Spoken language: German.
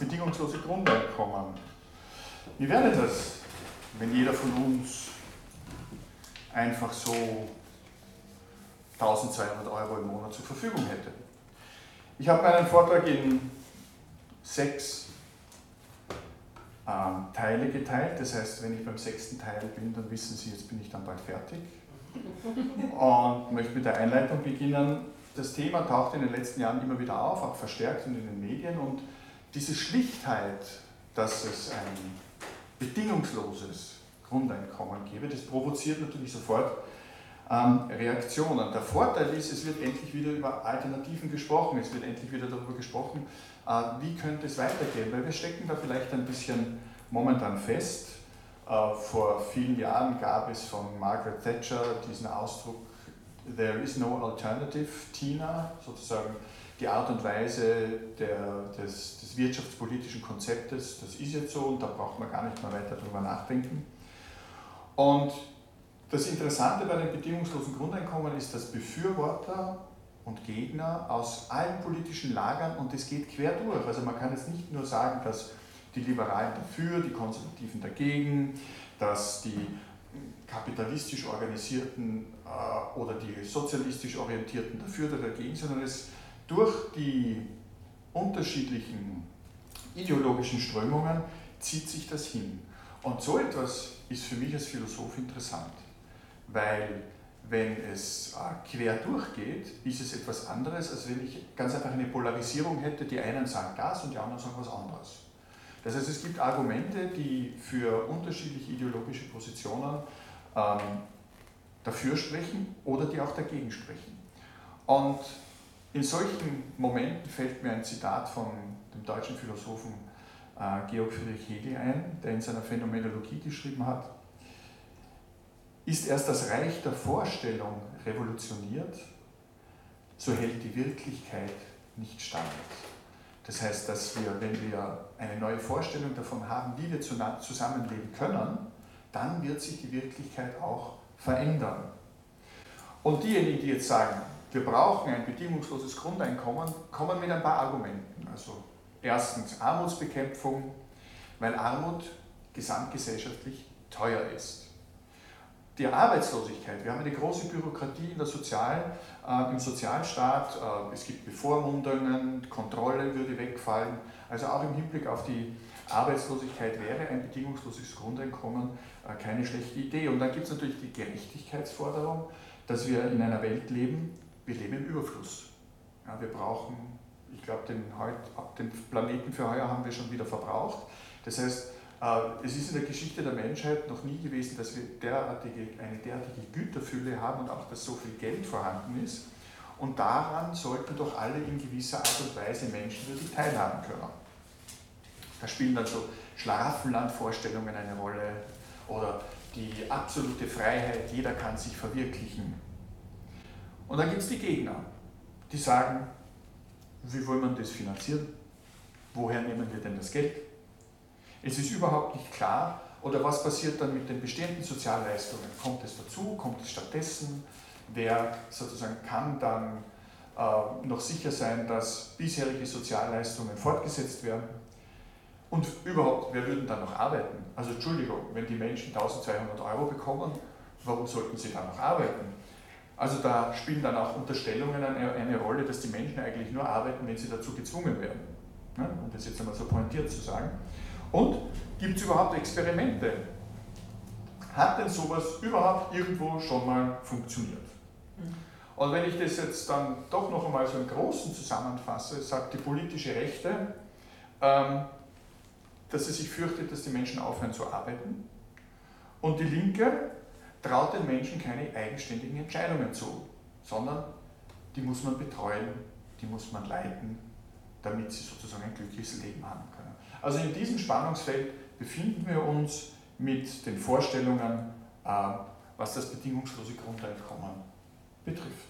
Bedingungslose Grundeinkommen. Wie wäre das, wenn jeder von uns einfach so 1200 Euro im Monat zur Verfügung hätte? Ich habe meinen Vortrag in sechs ähm, Teile geteilt. Das heißt, wenn ich beim sechsten Teil bin, dann wissen Sie, jetzt bin ich dann bald fertig. Und möchte mit der Einleitung beginnen. Das Thema taucht in den letzten Jahren immer wieder auf, auch verstärkt in den Medien. Und diese Schlichtheit, dass es ein bedingungsloses Grundeinkommen gäbe, das provoziert natürlich sofort ähm, Reaktionen. Der Vorteil ist, es wird endlich wieder über Alternativen gesprochen, es wird endlich wieder darüber gesprochen, äh, wie könnte es weitergehen, weil wir stecken da vielleicht ein bisschen momentan fest. Äh, vor vielen Jahren gab es von Margaret Thatcher diesen Ausdruck, There is no alternative, Tina, sozusagen die Art und Weise der, des, des, wirtschaftspolitischen Konzeptes, das ist jetzt so und da braucht man gar nicht mehr weiter darüber nachdenken. Und das Interessante bei dem bedingungslosen Grundeinkommen ist, dass Befürworter und Gegner aus allen politischen Lagern und es geht quer durch. Also man kann jetzt nicht nur sagen, dass die Liberalen dafür, die Konservativen dagegen, dass die kapitalistisch organisierten äh, oder die sozialistisch orientierten dafür oder dagegen, sondern es durch die unterschiedlichen ideologischen Strömungen zieht sich das hin. Und so etwas ist für mich als Philosoph interessant, weil wenn es äh, quer durchgeht, ist es etwas anderes, als wenn ich ganz einfach eine Polarisierung hätte, die einen sagen das und die anderen sagen was anderes. Das heißt, es gibt Argumente, die für unterschiedliche ideologische Positionen ähm, dafür sprechen oder die auch dagegen sprechen. Und in solchen Momenten fällt mir ein Zitat von dem deutschen Philosophen äh, Georg Friedrich Hegel ein, der in seiner Phänomenologie geschrieben hat, ist erst das Reich der Vorstellung revolutioniert, so hält die Wirklichkeit nicht stand. Das heißt, dass wir, wenn wir eine neue Vorstellung davon haben, wie wir zusammenleben können, dann wird sich die Wirklichkeit auch verändern. Und diejenigen, die jetzt sagen, wir brauchen ein bedingungsloses Grundeinkommen, kommen mit ein paar Argumenten. Also erstens Armutsbekämpfung, weil Armut gesamtgesellschaftlich teuer ist. Die Arbeitslosigkeit, wir haben eine große Bürokratie in der Sozial, äh, im Sozialstaat, äh, es gibt Bevormundungen, Kontrolle würde wegfallen. Also auch im Hinblick auf die Arbeitslosigkeit wäre ein bedingungsloses Grundeinkommen äh, keine schlechte Idee. Und dann gibt es natürlich die Gerechtigkeitsforderung, dass wir in einer Welt leben, wir leben im Überfluss. Ja, wir brauchen, ich glaube, den, den Planeten für heuer haben wir schon wieder verbraucht. Das heißt, es ist in der Geschichte der Menschheit noch nie gewesen, dass wir derartige, eine derartige Güterfülle haben und auch, dass so viel Geld vorhanden ist. Und daran sollten doch alle in gewisser Art und Weise menschenwürdig teilhaben können. Da spielen dann so Schlaraffenlandvorstellungen eine Rolle oder die absolute Freiheit, jeder kann sich verwirklichen. Und dann gibt es die Gegner, die sagen, wie wollen wir das finanzieren? Woher nehmen wir denn das Geld? Es ist überhaupt nicht klar, oder was passiert dann mit den bestehenden Sozialleistungen? Kommt es dazu? Kommt es stattdessen? Wer sozusagen kann dann äh, noch sicher sein, dass bisherige Sozialleistungen fortgesetzt werden? Und überhaupt, wer würden dann noch arbeiten? Also Entschuldigung, wenn die Menschen 1200 Euro bekommen, warum sollten sie dann noch arbeiten? Also da spielen dann auch Unterstellungen eine, eine Rolle, dass die Menschen eigentlich nur arbeiten, wenn sie dazu gezwungen werden. Ne? Um das jetzt einmal so pointiert zu sagen. Und gibt es überhaupt Experimente? Hat denn sowas überhaupt irgendwo schon mal funktioniert? Mhm. Und wenn ich das jetzt dann doch noch einmal so im Großen zusammenfasse, sagt die politische Rechte, ähm, dass sie sich fürchtet, dass die Menschen aufhören zu arbeiten. Und die Linke traut den Menschen keine eigenständigen Entscheidungen zu, sondern die muss man betreuen, die muss man leiten, damit sie sozusagen ein glückliches Leben haben können. Also in diesem Spannungsfeld befinden wir uns mit den Vorstellungen, äh, was das bedingungslose Grundeinkommen betrifft.